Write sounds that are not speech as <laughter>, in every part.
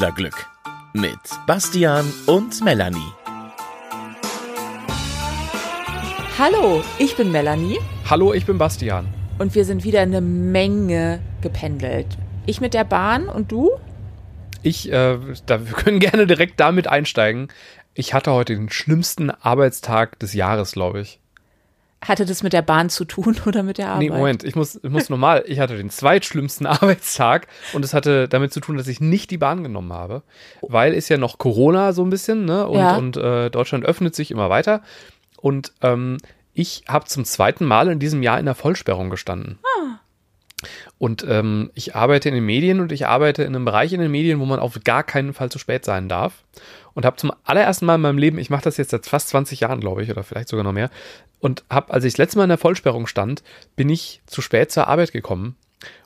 Pendlerglück mit Bastian und Melanie. Hallo, ich bin Melanie Hallo, ich bin Bastian. und wir sind wieder eine Menge gependelt. Ich mit der Bahn und du? Ich, äh, da, wir können gerne direkt damit einsteigen. Ich hatte heute den schlimmsten Arbeitstag des Jahres, glaube ich. Hatte das mit der Bahn zu tun <laughs> oder mit der Arbeit? Nee, Moment, ich muss, ich muss normal, ich hatte den zweitschlimmsten <laughs> Arbeitstag und es hatte damit zu tun, dass ich nicht die Bahn genommen habe, weil ist ja noch Corona so ein bisschen, ne? Und, Ja. und äh, Deutschland öffnet sich immer weiter. Und ähm, ich habe zum zweiten Mal in diesem Jahr in der Vollsperrung gestanden. Und ähm, ich arbeite in den Medien und ich arbeite in einem Bereich in den Medien, wo man auf gar keinen Fall zu spät sein darf. Und habe zum allerersten Mal in meinem Leben, ich mache das jetzt seit fast 20 Jahren, glaube ich, oder vielleicht sogar noch mehr, und habe, als ich das letzte Mal in der Vollsperrung stand, bin ich zu spät zur Arbeit gekommen.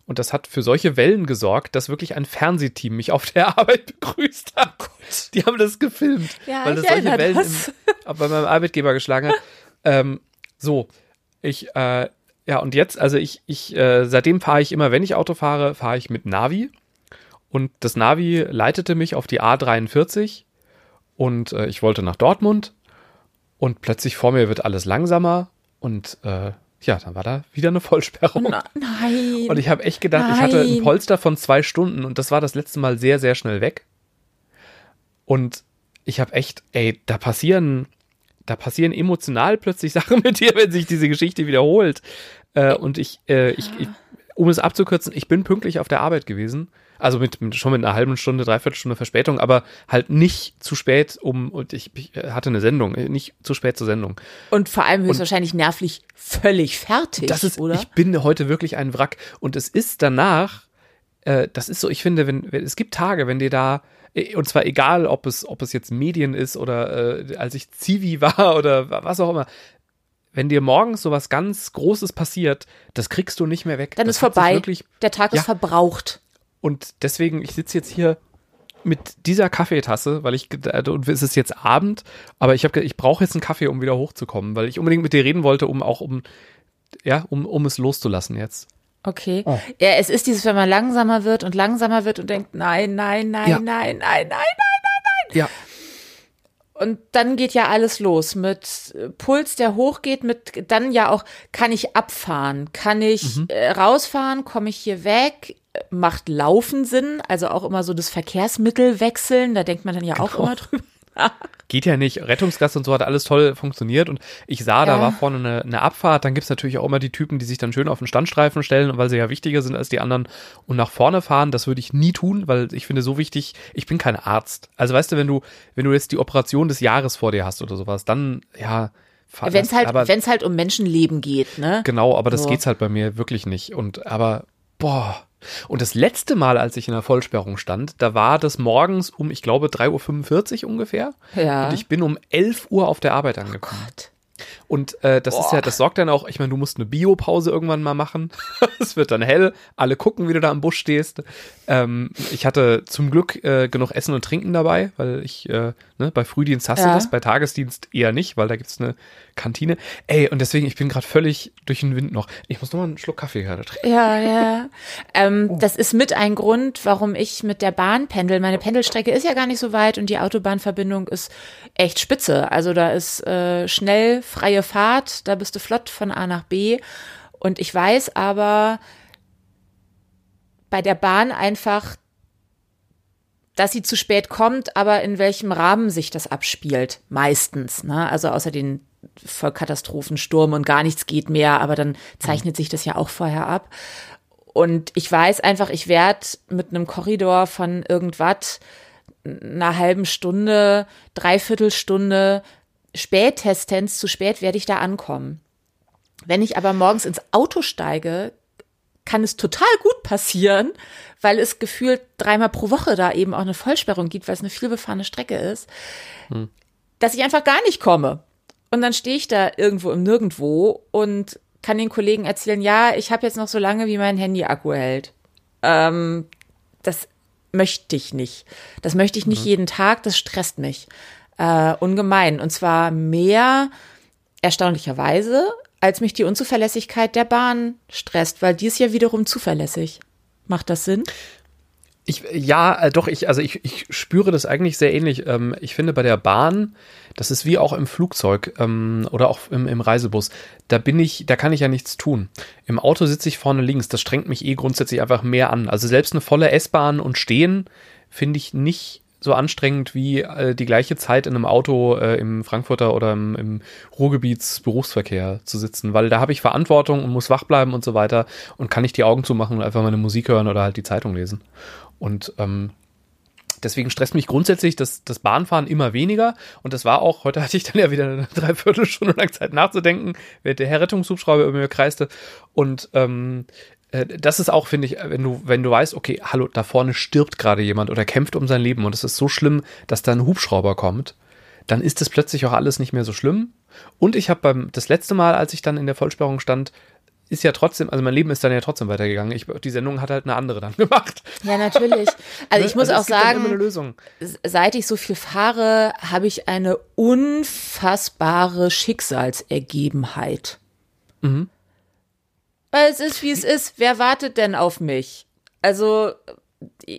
Und das hat für solche Wellen gesorgt, dass wirklich ein Fernsehteam mich auf der <laughs> Arbeit begrüßt hat. Die haben das gefilmt, Ja, weil das solche Wellen das. Im, bei meinem Arbeitgeber geschlagen hat. <laughs> Ähm, so, ich, äh, ja, und jetzt, also ich, ich, äh, seitdem fahre ich immer, wenn ich Auto fahre, fahre ich mit Navi. Und das Navi leitete mich auf die A43 und äh, ich wollte nach Dortmund und plötzlich vor mir wird alles langsamer und äh, ja, dann war da wieder eine Vollsperrung. Na, nein. Und ich habe echt gedacht, ich hatte ein Nein. Polster von zwei Stunden und das war das letzte Mal sehr, sehr schnell weg. Und ich habe echt, ey, da passieren, da passieren emotional plötzlich <laughs> Sachen mit dir, wenn sich diese Geschichte wiederholt. Äh, und ich, äh, ich, ich, um es abzukürzen, ich bin pünktlich auf der Arbeit gewesen. Also mit, mit schon mit einer halben Stunde, dreiviertel Stunde Verspätung, aber halt nicht zu spät um, und ich, ich hatte eine Sendung, äh, nicht zu spät zur Sendung. und vor allem höchstwahrscheinlich nervlich völlig fertig, Das ist, oder? ich bin heute wirklich ein Wrack. Und es ist danach, äh, das ist so, ich finde, wenn, wenn es gibt Tage, wenn dir da, äh, und zwar egal, ob es, ob es jetzt Medien ist oder äh, als ich Zivi <laughs> war oder wa- was auch immer, wenn dir morgens sowas ganz Großes passiert, das kriegst du nicht mehr weg. Dann das ist vorbei. Wirklich, der Tag ist Ja. verbraucht. und deswegen, ich sitze jetzt hier mit dieser Kaffeetasse, weil ich äh, und es ist jetzt Abend, aber ich habe ich brauche jetzt einen Kaffee, um wieder hochzukommen, weil ich unbedingt mit dir reden wollte, um auch um ja, um, um es loszulassen jetzt. Okay. Oh. Ja, es ist dieses, wenn man langsamer wird und langsamer wird und denkt, nein, nein, nein, Ja. nein, nein, nein. Ja, Und dann geht ja alles los mit äh, Puls, der hochgeht, mit dann ja auch, kann ich abfahren, kann ich Mhm. äh, rausfahren, komme ich hier weg, macht Laufen Sinn, also auch immer so das Verkehrsmittel wechseln, da denkt man dann ja auch Genau. immer <laughs> drüber. Geht ja nicht. Rettungsgasse und so hat alles toll funktioniert und ich sah, da Ja. war vorne eine, eine Abfahrt. Dann gibt's natürlich auch immer die Typen, die sich dann schön auf den Standstreifen stellen, weil sie ja wichtiger sind als die anderen und nach vorne fahren. Das würde ich nie tun, weil ich finde so wichtig, ich bin kein Arzt. Also weißt du, wenn du, wenn du jetzt die Operation des Jahres vor dir hast oder sowas, dann, ja, fahr Wenn es halt, aber, wenn es halt um Menschenleben geht, ne? Genau, aber das So. geht's halt bei mir wirklich nicht. Und aber, boah. Und das letzte Mal, als ich in der Vollsperrung stand, da war das morgens um, ich glaube, 3.45 Uhr ungefähr. Ja. Und ich bin um 11 Uhr auf der Arbeit angekommen. Gott. Und äh, das ist ja, das sorgt dann auch, ich meine, du musst eine Biopause irgendwann mal machen. <laughs> es wird dann hell, alle gucken, wie du da am Busch stehst. Ähm, ich hatte zum Glück äh, genug Essen und Trinken dabei, weil ich, äh, ne, bei Frühdienst hast du Ja. das, bei Tagesdienst eher nicht, weil da gibt's eine Kantine. Ey, und deswegen, ich bin gerade völlig durch den Wind noch. Ich muss noch mal einen Schluck Kaffee gerade trinken. Ja, ja. Ähm, Oh. Das ist mit ein Grund, warum ich mit der Bahn pendel. Meine Pendelstrecke ist ja gar nicht so weit und die Autobahnverbindung ist echt spitze. Also da ist äh, schnell freie Fahrt, da bist du flott von A nach B. Und ich weiß aber bei der Bahn einfach, dass sie zu spät kommt, aber in welchem Rahmen sich das abspielt, meistens. Ne? Also außer den Vollkatastrophen, Sturm und gar nichts geht mehr, aber dann zeichnet sich das ja auch vorher ab. Und ich weiß einfach, ich werde mit einem Korridor von irgendwas einer halben Stunde, Dreiviertelstunde, spätestens zu spät werde ich da ankommen. Wenn ich aber morgens ins Auto steige, kann es total gut passieren, weil es gefühlt dreimal pro Woche da eben auch eine Vollsperrung gibt, weil es eine vielbefahrene Strecke ist, dass ich einfach gar nicht komme. Und dann stehe ich da irgendwo im Nirgendwo und kann den Kollegen erzählen, ja, ich habe jetzt noch so lange, wie mein Handy-Akku hält. Ähm, das möchte ich nicht. Das möchte ich nicht jeden Tag, das stresst mich äh, ungemein. Und zwar mehr, erstaunlicherweise, als mich die Unzuverlässigkeit der Bahn stresst, weil die ist ja wiederum zuverlässig. Macht das Sinn? Ich, ja, äh, doch, ich, also ich, ich spüre das eigentlich sehr ähnlich. Ähm, ich finde bei der Bahn, das ist wie auch im Flugzeug ähm, oder auch im, im Reisebus, da bin ich, da kann ich ja nichts tun. Im Auto sitze ich vorne links, das strengt mich eh grundsätzlich einfach mehr an. Also selbst eine volle S-Bahn und stehen finde ich nicht so anstrengend wie äh, die gleiche Zeit in einem Auto äh, im Frankfurter oder im, im Ruhrgebietsberufsverkehr zu sitzen, weil da habe ich Verantwortung und muss wach bleiben und so weiter und kann nicht die Augen zumachen und einfach meine Musik hören oder halt die Zeitung lesen. Und ähm, deswegen stresst mich grundsätzlich das, das Bahnfahren immer weniger. Und das war auch, heute hatte ich dann ja wieder eine <laughs> Dreiviertelstunde lang Zeit nachzudenken, während der Herr Rettungshubschrauber über mir kreiste. Und ähm, äh, das ist auch, finde ich, wenn du, wenn du weißt, okay, hallo, da vorne stirbt gerade jemand oder kämpft um sein Leben und es ist so schlimm, dass da ein Hubschrauber kommt, dann ist das plötzlich auch alles nicht mehr so schlimm. Und ich habe beim das letzte Mal, als ich dann in der Vollsperrung stand, ist ja trotzdem, also mein Leben ist dann ja trotzdem weitergegangen. Ich, die Sendung hat halt eine andere dann <laughs> gemacht. Ja, natürlich. Also ich muss also auch sagen, Lösung. seit ich so viel fahre, habe ich eine unfassbare Schicksalsergebenheit. Mhm. Weil es ist, wie es ist. Wer wartet denn auf mich? Also,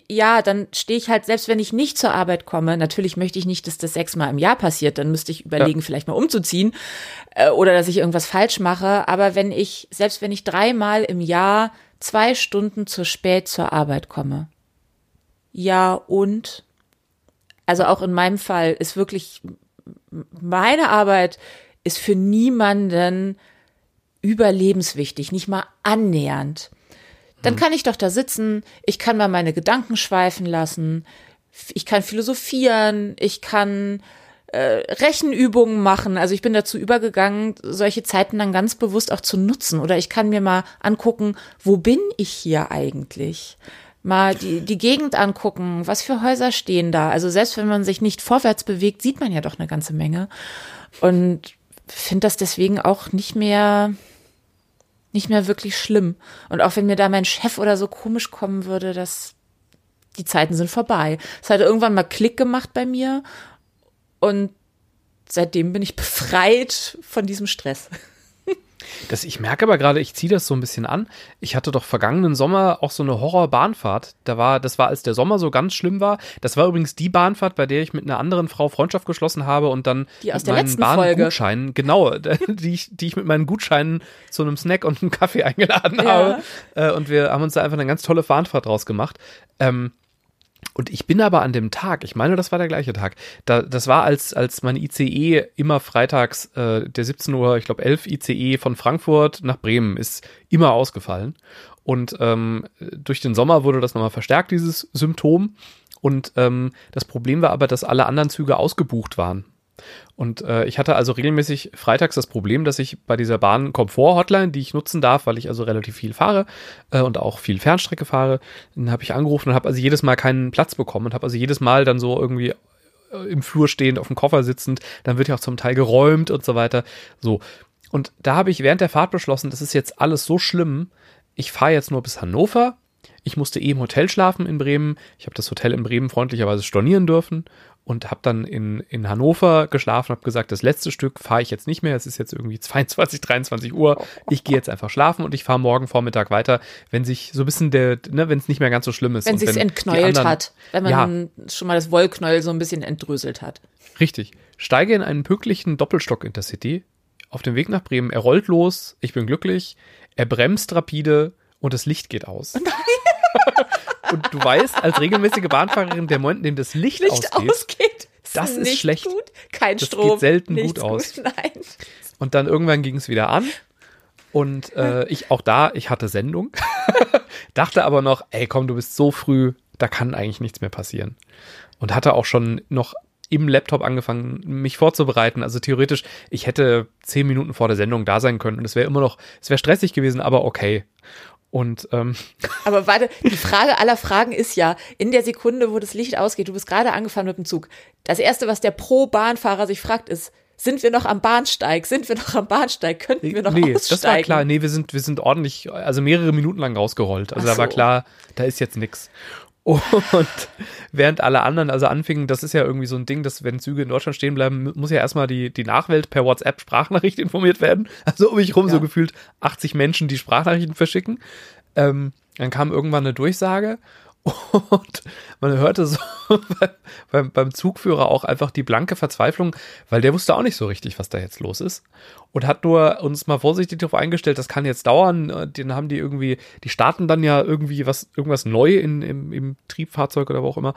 ja, dann stehe ich halt, selbst wenn ich nicht zur Arbeit komme, natürlich möchte ich nicht, dass das sechsmal im Jahr passiert, dann müsste ich überlegen, ja. vielleicht mal umzuziehen äh, oder dass ich irgendwas falsch mache. Aber wenn ich, selbst wenn ich dreimal im Jahr zwei Stunden zu spät zur Arbeit komme, ja und, also auch in meinem Fall ist wirklich, meine Arbeit ist für niemanden überlebenswichtig, nicht mal annähernd dann hm. kann ich doch da sitzen, ich kann mal meine Gedanken schweifen lassen, ich kann philosophieren, ich kann äh, Rechenübungen machen. Also ich bin dazu übergegangen, solche Zeiten dann ganz bewusst auch zu nutzen. Oder ich kann mir mal angucken, wo bin ich hier eigentlich? Mal die, die Gegend angucken, was für Häuser stehen da. Also selbst wenn man sich nicht vorwärts bewegt, sieht man ja doch eine ganze Menge. Und finde das deswegen auch nicht mehr, nicht mehr wirklich schlimm. Und auch wenn mir da mein Chef oder so komisch kommen würde, dass die Zeiten sind vorbei. Es hat irgendwann mal Klick gemacht bei mir und seitdem bin ich <laughs> befreit von diesem Stress. Das, ich merke aber gerade, ich ziehe das so ein bisschen an. Ich hatte doch vergangenen Sommer auch so eine Horrorbahnfahrt. Da war, das war, als der Sommer so ganz schlimm war. Das war übrigens die Bahnfahrt, bei der ich mit einer anderen Frau Freundschaft geschlossen habe und dann die aus mit der meinen letzten Bahngutscheinen, genau, <laughs> die ich, die ich mit meinen Gutscheinen zu einem Snack und einem Kaffee eingeladen Ja. habe. Äh, Und wir haben uns da einfach eine ganz tolle Bahnfahrt draus gemacht. Ähm, und ich bin aber an dem Tag, ich meine, das war der gleiche Tag, da, das war als, als mein ICE immer freitags, äh, der 17 Uhr, ich glaube 11 ICE von Frankfurt nach Bremen ist immer ausgefallen. Und ähm, durch den Sommer wurde das nochmal verstärkt, dieses Symptom. Und ähm, das Problem war aber, dass alle anderen Züge ausgebucht waren. Und äh, ich hatte also regelmäßig freitags das Problem, dass ich bei dieser Bahn-Komfort-Hotline, die ich nutzen darf, weil ich also relativ viel fahre äh, und auch viel Fernstrecke fahre, dann habe ich angerufen und habe also jedes Mal keinen Platz bekommen und habe also jedes Mal dann so irgendwie äh, im Flur stehend, auf dem Koffer sitzend, dann wird ja auch zum Teil geräumt und so weiter. So. Und da habe ich während der Fahrt beschlossen, das ist jetzt alles so schlimm, ich fahre jetzt nur bis Hannover. Ich musste eh im Hotel schlafen in Bremen. Ich habe das Hotel in Bremen freundlicherweise stornieren dürfen und habe dann in, in Hannover geschlafen, habe gesagt, das letzte Stück fahre ich jetzt nicht mehr, es ist jetzt irgendwie <laughs> 22, 23 Uhr, ich gehe jetzt einfach schlafen und ich fahre morgen Vormittag weiter, wenn sich so ein bisschen der, ne, wenn es nicht mehr ganz so schlimm ist. Wenn und sich's die entknäult anderen- hat, wenn man Ja. schon mal das Wollknäuel so ein bisschen entdröselt hat. Richtig. Steige in einen pünktlichen Doppelstock Intercity auf dem Weg nach Bremen. Er rollt los, ich bin glücklich, er bremst rapide und das Licht geht aus. <laughs> und du weißt, als regelmäßige Bahnfahrerin, der Moment, in dem das Licht, Licht ausgeht, ausgeht. das ist nicht schlecht. Gut. Kein Das Strom. geht selten gut aus. <laughs> Nein. Und dann irgendwann ging es wieder an. Und äh, ich auch da, ich hatte Sendung. <laughs> Dachte aber noch, ey komm, du bist so früh, da kann eigentlich nichts mehr passieren. Und hatte auch schon noch im Laptop angefangen, mich vorzubereiten. Also theoretisch, ich hätte zehn Minuten vor der Sendung da sein können und es wäre immer noch, es wäre stressig gewesen, aber okay. Und ähm, Aber <laughs> warte, die Frage aller Fragen ist ja, in der Sekunde, wo das Licht ausgeht, du bist gerade angefahren mit dem Zug. Das erste, was der Pro-Bahnfahrer sich fragt, ist, sind wir noch am Bahnsteig? Sind wir noch am Bahnsteig? Könnten wir noch nee, aussteigen? das war klar. Nee, wir sind, wir sind ordentlich, also mehrere Minuten lang rausgerollt. Also Ach da war so. klar, da ist jetzt nix. Und während alle anderen also anfingen, das ist ja irgendwie so ein Ding, dass wenn Züge in Deutschland stehen bleiben, muss ja erstmal die, die Nachwelt per WhatsApp Sprachnachricht informiert werden. <laughs> Also um mich rum so Ja. gefühlt 80 Menschen, die Sprachnachrichten verschicken. Ähm, dann kam irgendwann eine Durchsage Und man hörte so <laughs> beim, beim Zugführer auch einfach die blanke Verzweiflung, weil der wusste auch nicht so richtig, was da jetzt los ist. Und hat nur uns mal vorsichtig darauf eingestellt, das kann jetzt dauern. Den haben die irgendwie, die starten dann ja irgendwie was, irgendwas neu in, im, im Triebfahrzeug oder wo auch immer.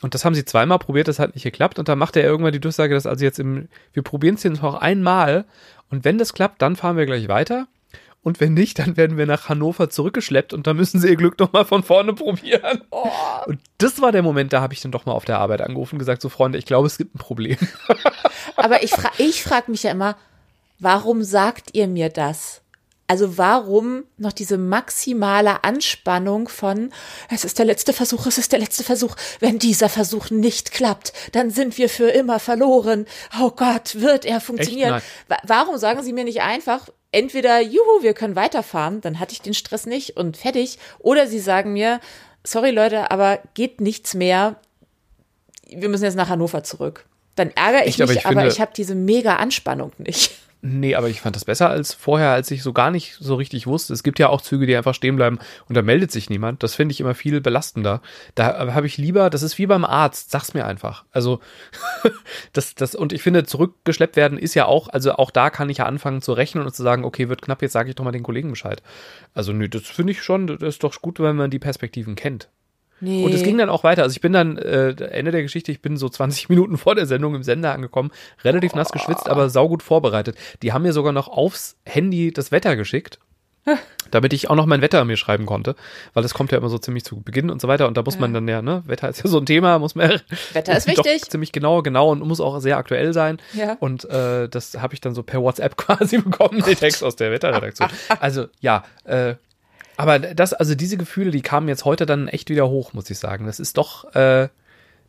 Und das haben sie zweimal probiert, das hat nicht geklappt. Und dann machte er irgendwann die Durchsage, dass also jetzt im, wir probieren es jetzt noch einmal. Und wenn das klappt, dann fahren wir gleich weiter. Und wenn nicht, dann werden wir nach Hannover zurückgeschleppt und da müssen sie ihr Glück nochmal von vorne probieren. Oh. Und das war der Moment, da habe ich dann doch mal auf der Arbeit angerufen und gesagt, so Freunde, ich glaube, es gibt ein Problem. <laughs> Aber ich, fra ich frage mich ja immer, warum sagt ihr mir das? Also warum noch diese maximale Anspannung von, es ist der letzte Versuch, es ist der letzte Versuch. Wenn dieser Versuch nicht klappt, dann sind wir für immer verloren. Oh Gott, wird er funktionieren? Warum sagen Sie mir nicht einfach, entweder, juhu, wir können weiterfahren, dann hatte ich den Stress nicht und fertig. Oder sie sagen mir, sorry Leute, aber geht nichts mehr. Wir müssen jetzt nach Hannover zurück. Dann ärgere ich Echt, mich, aber ich, aber ich habe diese mega Anspannung nicht. Nee, aber ich fand das besser als vorher, als ich so gar nicht so richtig wusste. Es gibt ja auch Züge, die einfach stehen bleiben und da meldet sich niemand. Das finde ich immer viel belastender. Da habe ich lieber, das ist wie beim Arzt, sag's mir einfach. Also, <laughs> das, das, und ich finde, zurückgeschleppt werden ist ja auch, also auch da kann ich ja anfangen zu rechnen und zu sagen, okay, wird knapp, jetzt sage ich doch mal den Kollegen Bescheid. Also, nö, das finde ich schon, das ist doch gut, wenn man die Perspektiven kennt. Nee. Und es ging dann auch weiter. Also ich bin dann, äh, Ende der Geschichte, ich bin so 20 <laughs> Minuten vor der Sendung im Sender angekommen, relativ oh. nass geschwitzt, aber saugut vorbereitet. Die haben mir sogar noch aufs Handy das Wetter geschickt. damit ich auch noch mein Wetter mir schreiben konnte, weil das kommt ja immer so ziemlich zu Beginn und so weiter und da muss ja. man dann ja, ne, Wetter ist ja so ein Thema, muss man <laughs> Wetter ist <laughs> wichtig, ziemlich genau, genau und muss auch sehr aktuell sein ja. und äh, das habe ich dann so per WhatsApp quasi bekommen, den Text aus der Wetterredaktion. Also ja, äh, aber das, also diese Gefühle, die kamen jetzt heute dann echt wieder hoch, muss ich sagen. Das ist doch, äh,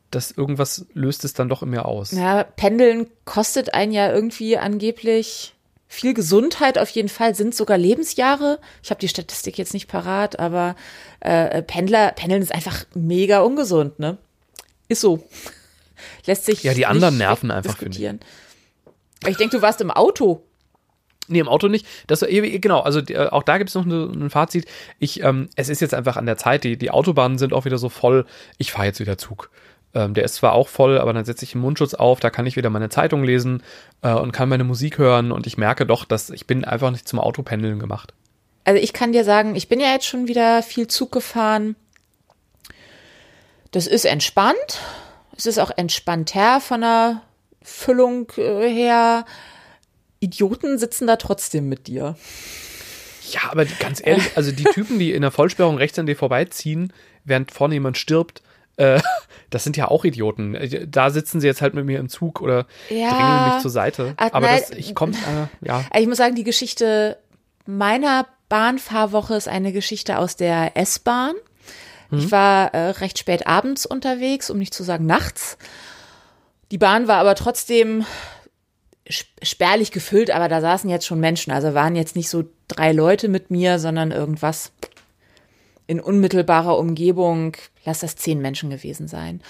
das irgendwas löst es dann doch in mir aus. Ja, Pendeln kostet einen ja irgendwie angeblich viel Gesundheit auf jeden Fall, sind sogar Lebensjahre. Ich habe die Statistik jetzt nicht parat, aber äh, Pendler, Pendeln ist einfach mega ungesund, ne? Ist so. <laughs> Lässt sich. Ja, die anderen nerven <laughs> einfach, finde ich. Ich denke, du warst im Auto. Nee, im Auto nicht. Das genau, also äh, auch da gibt es noch ein Fazit. Ich, ähm, es ist jetzt einfach an der Zeit, die, die Autobahnen sind auch wieder so voll. Ich fahre jetzt wieder Zug. Ähm, der ist zwar auch voll, aber dann setze ich den Mundschutz auf, da kann ich wieder meine Zeitung lesen äh, und kann meine Musik hören und ich merke doch, dass ich bin einfach nicht zum Autopendeln gemacht. Also ich kann dir sagen, ich bin ja jetzt schon wieder viel Zug gefahren. Das ist entspannt. Es ist auch entspannter von der Füllung äh, her. Idioten sitzen da trotzdem mit dir. Ja, aber ganz ehrlich, also die Typen, die in der Vollsperrung rechts an dir vorbeiziehen, während vorne jemand stirbt, äh, das sind ja auch Idioten. Da sitzen sie jetzt halt mit mir im Zug oder ja, drängen mich zur Seite. Ach, aber nein, das, ich komme, äh, ja. Ich muss sagen, die Geschichte meiner Bahnfahrwoche ist eine Geschichte aus der S-Bahn. Mhm. Ich war äh, recht spät abends unterwegs, um nicht zu sagen nachts. Die Bahn war aber trotzdem spärlich gefüllt, aber da saßen jetzt schon Menschen. Also waren jetzt nicht so drei Leute mit mir, sondern irgendwas in unmittelbarer Umgebung, lass das zehn Menschen gewesen sein.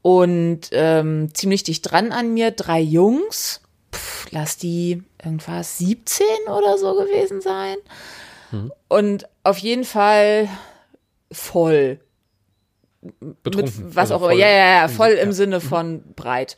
Und ähm, ziemlich dicht dran an mir drei Jungs, pff, lass die irgendwas 17 oder so gewesen sein. Mhm. Und auf jeden Fall voll. Betrunken. Mit was also auch immer. Ja, ja, ja, voll im Sinne von breit.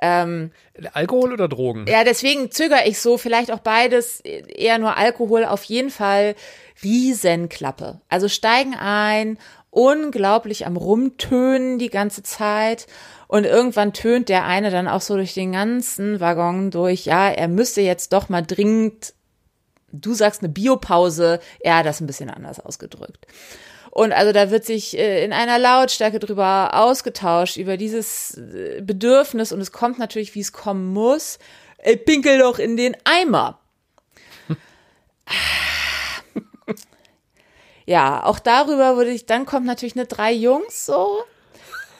Ähm, Alkohol oder Drogen? Ja, deswegen zögere ich so, vielleicht auch beides, eher nur Alkohol, auf jeden Fall Riesenklappe. Also steigen ein, unglaublich am Rumtönen die ganze Zeit. Und irgendwann tönt der eine dann auch so durch den ganzen Waggon durch, ja, er müsste jetzt doch mal dringend, du sagst eine Biopause, er hat das ein bisschen anders ausgedrückt. Und also da wird sich äh, in einer Lautstärke drüber ausgetauscht, über dieses äh, Bedürfnis. Und es kommt natürlich, wie es kommen muss. Ey, pinkel doch in den Eimer. <laughs> ja, auch darüber würde ich, dann kommt natürlich eine drei Jungs so.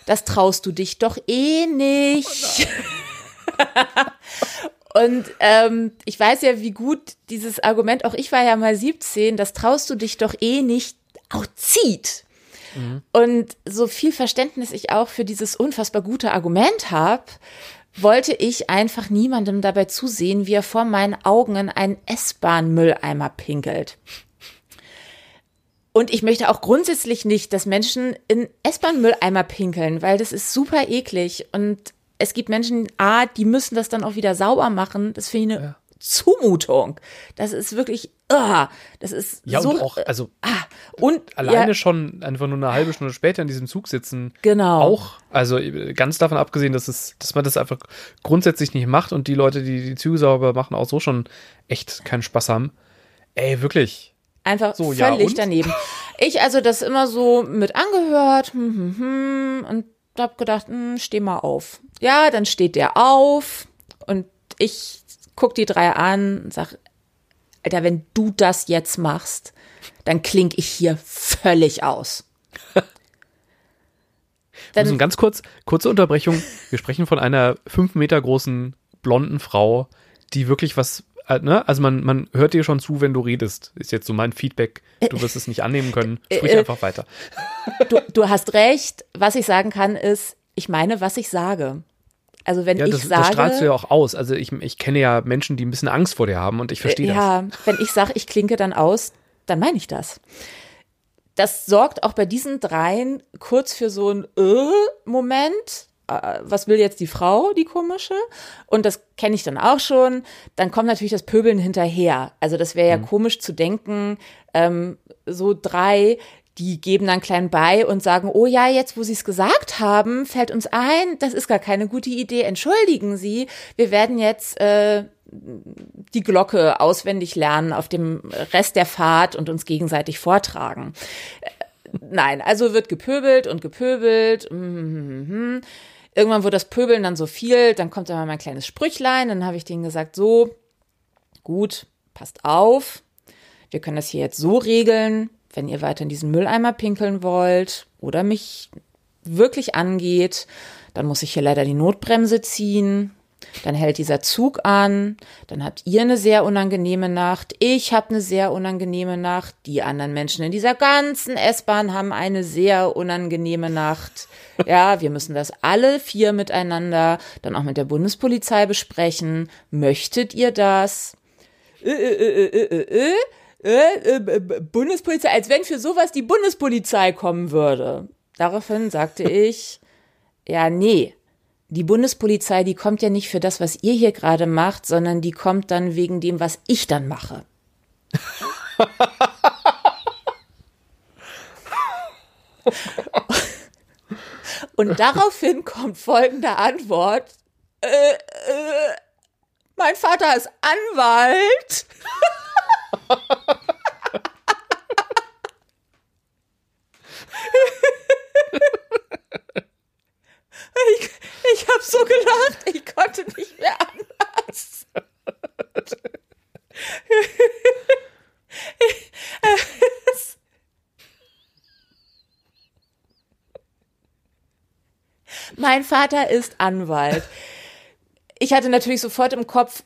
Das traust du dich doch eh nicht. Oh <laughs> Und ähm, ich weiß ja, wie gut dieses Argument, auch ich war ja mal 17, das traust du dich doch eh nicht auch zieht. Mhm. Und so viel Verständnis ich auch für dieses unfassbar gute Argument habe, wollte ich einfach niemandem dabei zusehen, wie er vor meinen Augen in einen S-Bahn-Mülleimer pinkelt. Und ich möchte auch grundsätzlich nicht, dass Menschen in S-Bahn-Mülleimer pinkeln, weil das ist super eklig. Und es gibt Menschen, A, die müssen das dann auch wieder sauber machen. Das finde ich eine Ja. Zumutung. Das ist wirklich, ah, das ist Ja, so. und auch, also ah, und alleine ja, schon einfach nur eine halbe Stunde später in diesem Zug sitzen. Genau. Auch, also äh, ganz davon abgesehen, dass es, dass man das einfach grundsätzlich nicht macht und die Leute, die die Züge sauber machen, auch so schon echt keinen Spaß haben. Ey, wirklich. Einfach So, ja, völlig und? daneben. Ich also das immer so mit angehört hm, hm, hm, und hab gedacht, hm, steh mal auf. Ja, dann steht der auf und ich guck die drei an und sag, Alter, wenn du das jetzt machst, dann kling ich hier völlig aus. <laughs> Also ganz kurz, kurze Unterbrechung. Wir sprechen von einer fünf Meter großen blonden Frau, die wirklich was, äh, ne? Also man, man hört dir schon zu, wenn du redest. Ist jetzt so mein Feedback. Du wirst es nicht annehmen können. <laughs> Sprich äh, einfach weiter. du, du hast recht. Was ich sagen kann, ist, ich meine, was ich sage. Also wenn Ja, ich das, sage, das strahlst du ja auch aus. Also ich, ich kenne ja Menschen, die ein bisschen Angst vor dir haben und ich verstehe das. ja, wenn ich sage, ich klinke dann aus, dann meine ich das. Das sorgt auch bei diesen dreien kurz für so einen äh-Moment. Äh, was will jetzt die Frau, die komische? Und das kenne ich dann auch schon. Dann kommt natürlich das Pöbeln hinterher. Also das wäre ja Mhm. komisch zu denken, ähm, so drei, die geben dann klein bei und sagen, oh ja, jetzt wo Sie es gesagt haben, fällt uns ein, das ist gar keine gute Idee, entschuldigen Sie, wir werden jetzt äh, die Glocke auswendig lernen auf dem Rest der Fahrt und uns gegenseitig vortragen. Äh, Nein, also wird gepöbelt und gepöbelt. mhm. Irgendwann wurde das Pöbeln dann so viel, dann kommt immer mein kleines Sprüchlein, dann habe ich denen gesagt, so, gut, passt auf, wir können das hier jetzt so regeln, wenn ihr weiter in diesen Mülleimer pinkeln wollt oder mich wirklich angeht, dann muss ich hier leider die Notbremse ziehen. Dann hält dieser Zug an, dann habt ihr eine sehr unangenehme Nacht, ich habe eine sehr unangenehme Nacht, die anderen Menschen in dieser ganzen S-Bahn haben eine sehr unangenehme Nacht. Ja, wir müssen das alle vier miteinander dann auch mit der Bundespolizei besprechen. Möchtet ihr das? Äh, äh, äh, äh, äh, Bundespolizei, als wenn für sowas die Bundespolizei kommen würde. Daraufhin sagte <laughs> ich, ja, nee. Die Bundespolizei, die kommt ja nicht für das, was ihr hier gerade macht, sondern die kommt dann wegen dem, was ich dann mache. <laughs> Und daraufhin kommt folgende Antwort. Äh, äh, mein Vater ist Anwalt. <laughs> Ich, ich habe so gelacht, ich konnte nicht mehr anders. Mein Vater ist Anwalt. Ich hatte natürlich sofort im Kopf,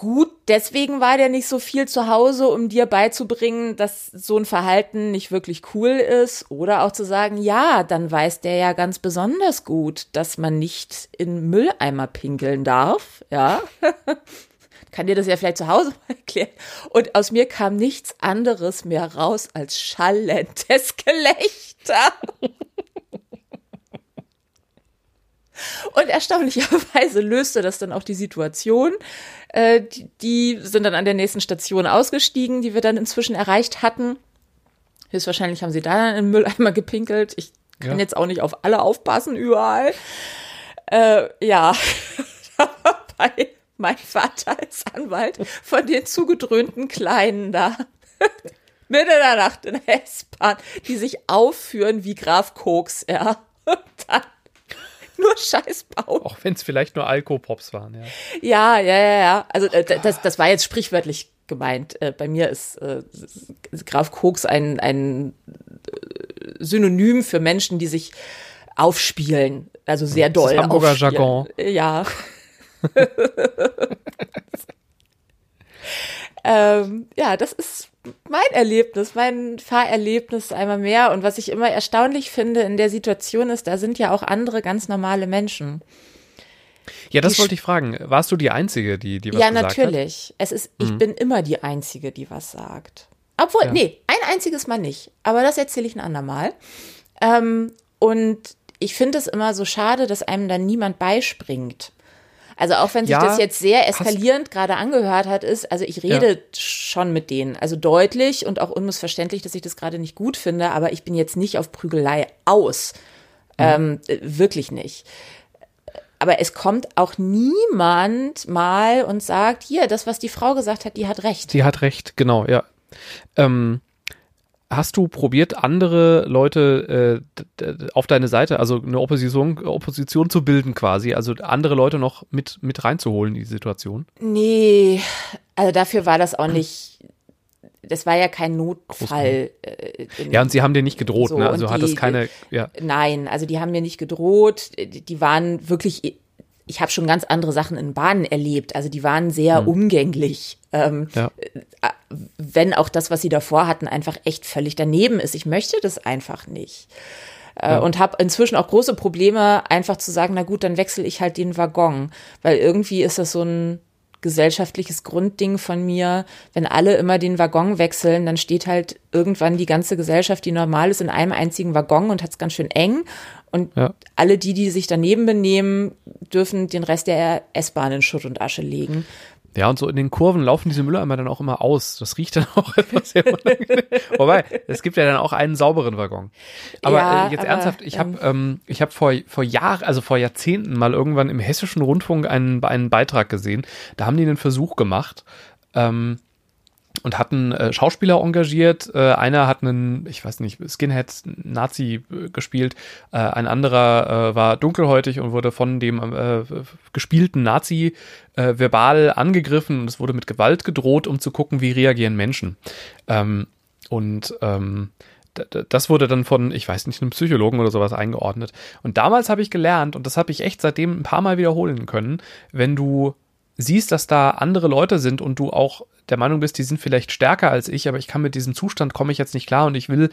gut, deswegen war der nicht so viel zu Hause, um dir beizubringen, dass so ein Verhalten nicht wirklich cool ist. Oder auch zu sagen, ja, dann weiß der ja ganz besonders gut, dass man nicht in Mülleimer pinkeln darf. Ja. <laughs> Kann dir das ja vielleicht zu Hause mal erklären. Und aus mir kam nichts anderes mehr raus als schallendes Gelächter. <laughs> Und erstaunlicherweise löste das dann auch die Situation. Äh, die, die sind dann an der nächsten Station ausgestiegen, die wir dann inzwischen erreicht hatten. Höchstwahrscheinlich haben sie da dann in den Mülleimer gepinkelt. Ich kann Ja. jetzt auch nicht auf alle aufpassen überall. Äh, ja, <laughs> dabei mein Vater als Anwalt von den zugedröhnten Kleinen da. <laughs> Mitten in der Nacht in der S-Bahn, die sich aufführen wie Graf Koks, ja. <laughs> Und dann nur Scheißbau. Auch wenn es vielleicht nur Alkopops waren, ja. Ja, ja, ja, ja. Also äh, das, das war jetzt sprichwörtlich gemeint. Äh, bei mir ist äh, Graf Koks ein, ein äh, Synonym für Menschen, die sich aufspielen. Also sehr Das doll. Hamburger aufspielen. Jargon. Ja. <laughs> <laughs> ähm, ja, das ist mein Erlebnis, mein Fahrerlebnis einmal mehr. Und was ich immer erstaunlich finde in der Situation ist, da sind ja auch andere ganz normale Menschen. Ja, das Die wollte ich fragen. Warst du die Einzige, die, die was ja, gesagt hat? natürlich. Es ist, ich bin immer die Einzige, die was sagt. Obwohl, Ja. nee, ein einziges Mal nicht. Aber das erzähle ich ein andermal. Ähm, und ich finde es immer so schade, dass einem dann niemand beispringt. Also auch wenn sich Ja, das jetzt sehr eskalierend gerade angehört hat, ist, also ich rede schon mit denen. Also deutlich und auch unmissverständlich, dass ich das gerade nicht gut finde, aber ich bin jetzt nicht auf Prügelei aus. Ähm, äh, wirklich nicht. Aber es kommt auch niemand mal und sagt, hier, das, was die Frau gesagt hat, die hat recht. Sie hat recht, genau, ja. Ähm, hast du probiert, andere Leute äh, auf deine Seite, also eine Opposition, Opposition zu bilden quasi, also andere Leute noch mit, mit reinzuholen in die Situation? Nee, also dafür war das auch <clears throat> nicht, das war ja kein Notfall. äh, in- Ja, und sie haben dir nicht gedroht, So, ne? Also hat die- das keine, ja. Nein, also die haben mir nicht gedroht, die waren wirklich, ich habe schon ganz andere Sachen in Bahnen erlebt, also die waren sehr umgänglich. Ähm, Ja. wenn auch das, was sie davor hatten, einfach echt völlig daneben ist. Ich möchte das einfach nicht. Äh, Und habe inzwischen auch große Probleme, einfach zu sagen, na gut, dann wechsle ich halt den Waggon. Weil irgendwie ist das so ein gesellschaftliches Grundding von mir. Wenn alle immer den Waggon wechseln, dann steht halt irgendwann die ganze Gesellschaft, die normal ist, in einem einzigen Waggon und hat es ganz schön eng. Und Ja. alle die, die sich daneben benehmen, dürfen den Rest der S-Bahn in Schutt und Asche legen. Ja, und so in den Kurven laufen diese Mülleimer dann auch immer aus. Das riecht dann <laughs> auch etwas sehr unangenehm. Wobei, es gibt ja dann auch einen sauberen Waggon. Aber Ja, äh, jetzt aber, ernsthaft, ich habe ähm, ich hab vor, vor Jahren, also vor Jahrzehnten mal irgendwann im hessischen Rundfunk einen, einen Beitrag gesehen. Da haben die einen Versuch gemacht. Ähm, und hatten äh, Schauspieler engagiert. Äh, einer hat einen, ich weiß nicht, Skinhead Nazi äh, gespielt. Äh, ein anderer äh, war dunkelhäutig und wurde von dem äh, gespielten Nazi verbal angegriffen und es wurde mit Gewalt gedroht, um zu gucken, wie reagieren Menschen. Ähm, und ähm, das wurde dann von, ich weiß nicht, einem Psychologen oder sowas eingeordnet. Und damals habe ich gelernt, und das habe ich echt seitdem ein paar Mal wiederholen können, wenn du siehst, dass da andere Leute sind und du auch der Meinung bist, die sind vielleicht stärker als ich, aber ich kann mit diesem Zustand komme ich jetzt nicht klar und ich will,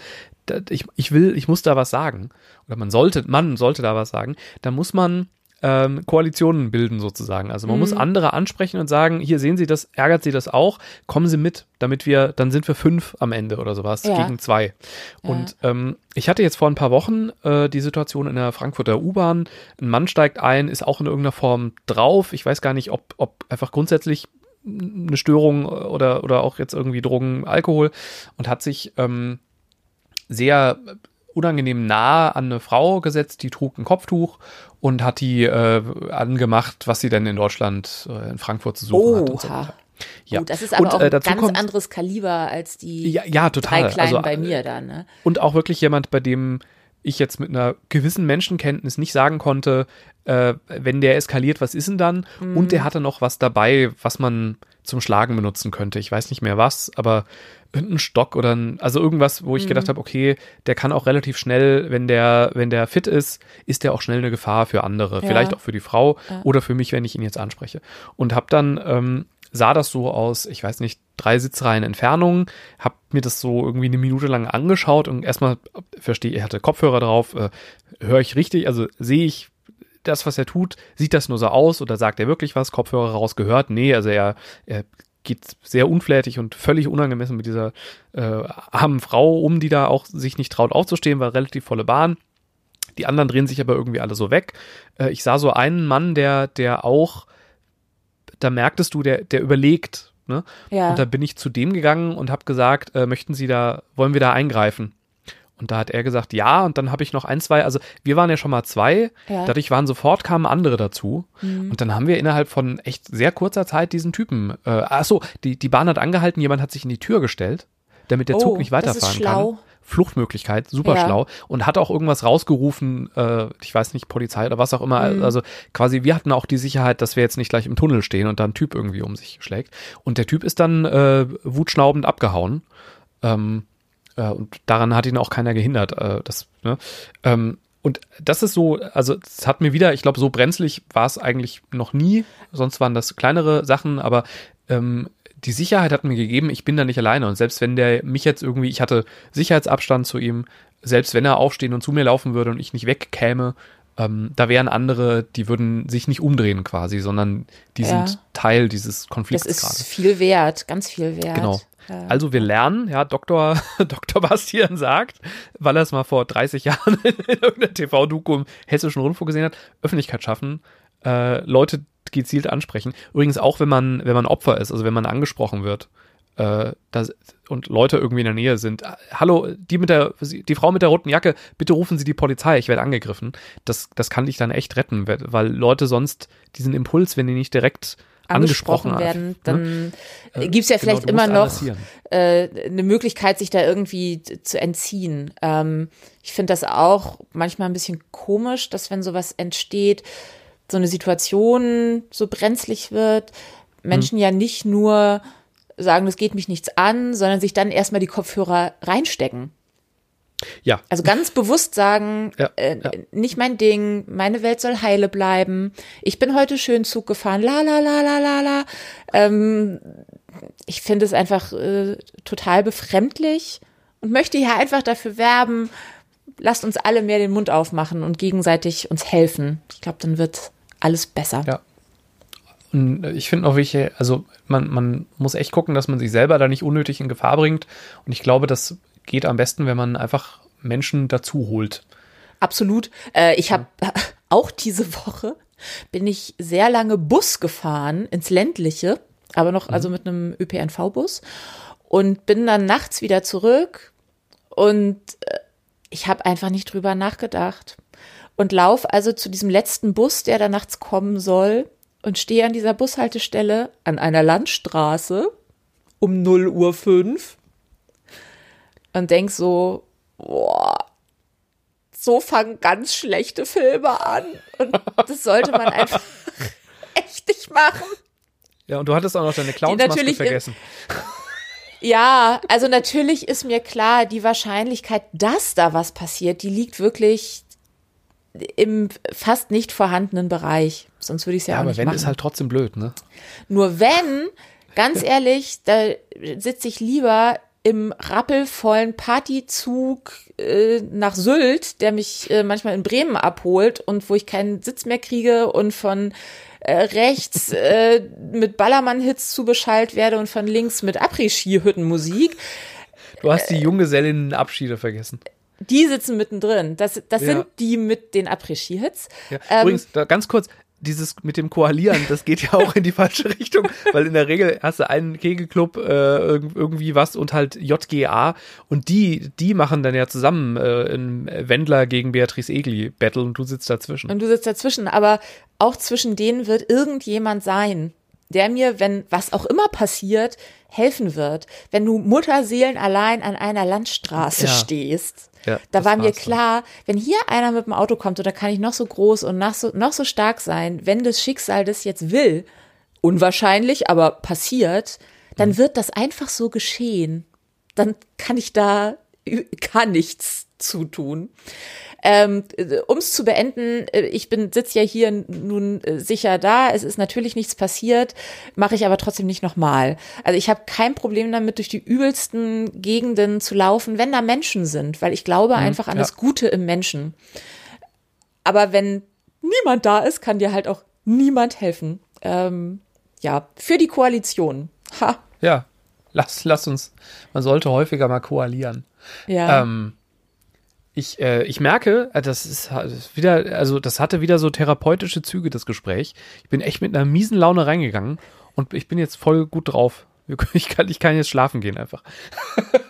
ich, ich will, ich muss da was sagen. Oder man sollte, man sollte da was sagen, dann muss man ähm, Koalitionen bilden sozusagen. Also man muss andere ansprechen und sagen, hier sehen Sie das, ärgert Sie das auch, kommen Sie mit, damit wir, dann sind wir fünf am Ende oder sowas Ja. gegen zwei. Und ähm, ich hatte jetzt vor ein paar Wochen äh, die Situation in der Frankfurter U-Bahn, ein Mann steigt ein, ist auch in irgendeiner Form drauf. Ich weiß gar nicht, ob, ob einfach grundsätzlich eine Störung oder, oder auch jetzt irgendwie Drogen, Alkohol und hat sich ähm, sehr unangenehm nah an eine Frau gesetzt, die trug ein Kopftuch und hat die äh, angemacht, was sie denn in Deutschland, äh, in Frankfurt zu suchen hat. Und so Oha. weiter. Ja. Gut, das ist aber und, auch äh, ein ganz kommt, anderes Kaliber als die Ja, ja, total. drei Kleinen Also, bei äh, mir da, ne? Und auch wirklich jemand, bei dem ich jetzt mit einer gewissen Menschenkenntnis nicht sagen konnte, äh, wenn der eskaliert, was ist denn dann? Und der hatte noch was dabei, was man zum Schlagen benutzen könnte. Ich weiß nicht mehr was, aber ein Stock oder ein, also irgendwas, wo ich gedacht habe, okay, der kann auch relativ schnell, wenn der, wenn der fit ist, ist der auch schnell eine Gefahr für andere, Ja. vielleicht auch für die Frau oder für mich, wenn ich ihn jetzt anspreche. Und habe dann ähm, sah das so aus, ich weiß nicht, drei Sitzreihen Entfernung, hab mir das so irgendwie eine Minute lang angeschaut und erstmal verstehe, er hatte Kopfhörer drauf, äh, höre ich richtig, also sehe ich das, was er tut, sieht das nur so aus oder sagt er wirklich was, Kopfhörer rausgehört? Nee, also er, er geht sehr unflätig und völlig unangemessen mit dieser äh, armen Frau um, die da auch sich nicht traut aufzustehen, war relativ volle Bahn. Die anderen drehen sich aber irgendwie alle so weg. Äh, ich sah so einen Mann, der, der auch, da merktest du, der, der überlegt. Ne? Ja. Und da bin ich zu dem gegangen und habe gesagt, äh, möchten Sie da, wollen wir da eingreifen? Und da hat er gesagt, ja. Und dann habe ich noch ein, zwei, also wir waren ja schon mal zwei. Ja. Mhm. Dadurch waren sofort kamen andere dazu. Und dann haben wir innerhalb von echt sehr kurzer Zeit diesen Typen, äh, ach so, die, die Bahn hat angehalten, jemand hat sich in die Tür gestellt, damit der Oh, Zug nicht das ist weiterfahren schlau. kann. Fluchtmöglichkeit, super Ja. schlau. Und hat auch irgendwas rausgerufen, äh, ich weiß nicht, Polizei oder was auch immer. Mhm. Also quasi, wir hatten auch die Sicherheit, dass wir jetzt nicht gleich im Tunnel stehen und da ein Typ irgendwie um sich schlägt. Und der Typ ist dann äh, wutschnaubend abgehauen. Ähm, äh, und daran hat ihn auch keiner gehindert. Äh, das, ne? ähm, und das ist so, also es hat mir wieder, ich glaube, so brenzlig war es eigentlich noch nie. Sonst waren das kleinere Sachen, aber ähm, die Sicherheit hat mir gegeben, ich bin da nicht alleine. Und selbst wenn der mich jetzt irgendwie, ich hatte Sicherheitsabstand zu ihm, selbst wenn er aufstehen und zu mir laufen würde und ich nicht wegkäme, ähm, da wären andere, die würden sich nicht umdrehen quasi, sondern die Ja. sind Teil dieses Das Konflikts ist gerade. viel wert, ganz viel wert. Genau. Also wir lernen, ja, Dr. <laughs> Dr. Bastian sagt, weil er es mal vor 30 Jahren <laughs> in irgendeiner TV-Doku im Hessischen Rundfunk gesehen hat, Öffentlichkeit schaffen, äh, Leute gezielt ansprechen. Übrigens auch, wenn man, wenn man Opfer ist, also wenn man angesprochen wird äh, das, und Leute irgendwie in der Nähe sind. Hallo, die mit der, die Frau mit der roten Jacke, bitte rufen Sie die Polizei, ich werde angegriffen. Das, das kann dich dann echt retten, weil Leute sonst diesen Impuls, wenn die nicht direkt angesprochen, angesprochen werden, dann ne? gibt es ja vielleicht genau, immer noch äh, eine Möglichkeit, sich da irgendwie zu entziehen. Ähm, ich finde das auch manchmal ein bisschen komisch, dass wenn sowas entsteht, so eine Situation so brenzlig wird, Menschen hm. ja nicht nur sagen, das geht mich nichts an, sondern sich dann erstmal die Kopfhörer reinstecken. Ja. Also ganz bewusst sagen, <laughs> ja, äh, ja. nicht mein Ding, meine Welt soll heile bleiben. Ich bin heute schön Zug gefahren, la la la la la la. Ähm, ich finde es einfach äh, total befremdlich und möchte hier einfach dafür werben, lasst uns alle mehr den Mund aufmachen und gegenseitig uns helfen. Ich glaube, dann wird alles besser. Ja. Und ich finde auch wichtig, also man, man muss echt gucken, dass man sich selber da nicht unnötig in Gefahr bringt. Und ich glaube, das geht am besten, wenn man einfach Menschen dazu holt. Absolut. Äh, ich habe ja. <laughs> auch diese Woche bin ich sehr lange Bus gefahren ins ländliche, aber noch mhm. also mit einem ÖPNV-Bus und bin dann nachts wieder zurück und äh, ich habe einfach nicht drüber nachgedacht und lauf also zu diesem letzten Bus, der da nachts kommen soll und stehe an dieser Bushaltestelle an einer Landstraße um 0 Uhr 5 und denk so, boah, so fangen ganz schlechte Filme an und das sollte man einfach <laughs> echt nicht machen. Ja, und du hattest auch noch deine Clownsmaske vergessen. Ja, also natürlich ist mir klar, die Wahrscheinlichkeit, dass da was passiert, die liegt wirklich im fast nicht vorhandenen Bereich. Sonst würde ich es ja, ja, auch nicht machen. Aber wenn ist halt trotzdem blöd, ne? Nur wenn, ganz ehrlich, da sitze ich lieber im rappelvollen Partyzug äh, nach Sylt, der mich äh, manchmal in Bremen abholt und wo ich keinen Sitz mehr kriege und von äh, rechts <laughs> äh, mit Ballermann-Hits zubeschallt werde und von links mit Après-Ski-Hüttenmusik. Du hast die Junggesellinnen-Abschiede vergessen. Die sitzen mittendrin. Das, das ja. sind die mit den Après-Ski-Hits. Ja. Ähm, Übrigens, da, ganz kurz, dieses mit dem Koalieren, das geht ja auch in die falsche Richtung, <laughs> weil in der Regel hast du einen Kegelclub, äh, irgendwie was und halt JGA und die, die machen dann ja zusammen äh, ein Wendler gegen Beatrice Egli Battle und du sitzt dazwischen. Und du sitzt dazwischen, aber auch zwischen denen wird irgendjemand sein, der mir, wenn was auch immer passiert, helfen wird. Wenn du Mutterseelen allein an einer Landstraße ja. stehst, ja, da war mir klar, so. wenn hier einer mit dem Auto kommt, oder kann ich noch so groß und noch so, noch so stark sein, wenn das Schicksal das jetzt will, unwahrscheinlich, aber passiert, dann mhm. wird das einfach so geschehen. Dann kann ich da gar nichts zutun. Ähm, um es zu beenden, äh, ich bin sitze ja hier nun äh, sicher da. Es ist natürlich nichts passiert, mache ich aber trotzdem nicht nochmal. Also ich habe kein Problem damit, durch die übelsten Gegenden zu laufen, wenn da Menschen sind, weil ich glaube mhm, einfach an ja. das Gute im Menschen. Aber wenn niemand da ist, kann dir halt auch niemand helfen. Ähm, ja, für die Koalition. Ha. Ja, lass, lass uns, man sollte häufiger mal koalieren. Ja. Ähm, ich, äh, ich merke, äh, das ist wieder, also das hatte wieder so therapeutische Züge, das Gespräch. Ich bin echt mit einer miesen Laune reingegangen und ich bin jetzt voll gut drauf. <laughs> Ich kann, ich kann jetzt schlafen gehen einfach.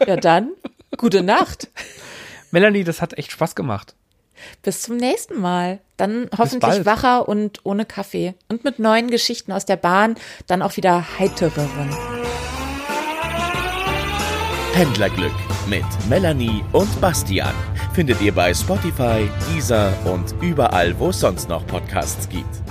Ja, dann, gute Nacht. <laughs> Melanie, das hat echt Spaß gemacht. Bis zum nächsten Mal. Dann hoffentlich wacher und ohne Kaffee. Und mit neuen Geschichten aus der Bahn, dann auch wieder heitereren. Händlerglück mit Melanie und Bastian findet ihr bei Spotify, Deezer und überall, wo es sonst noch Podcasts gibt.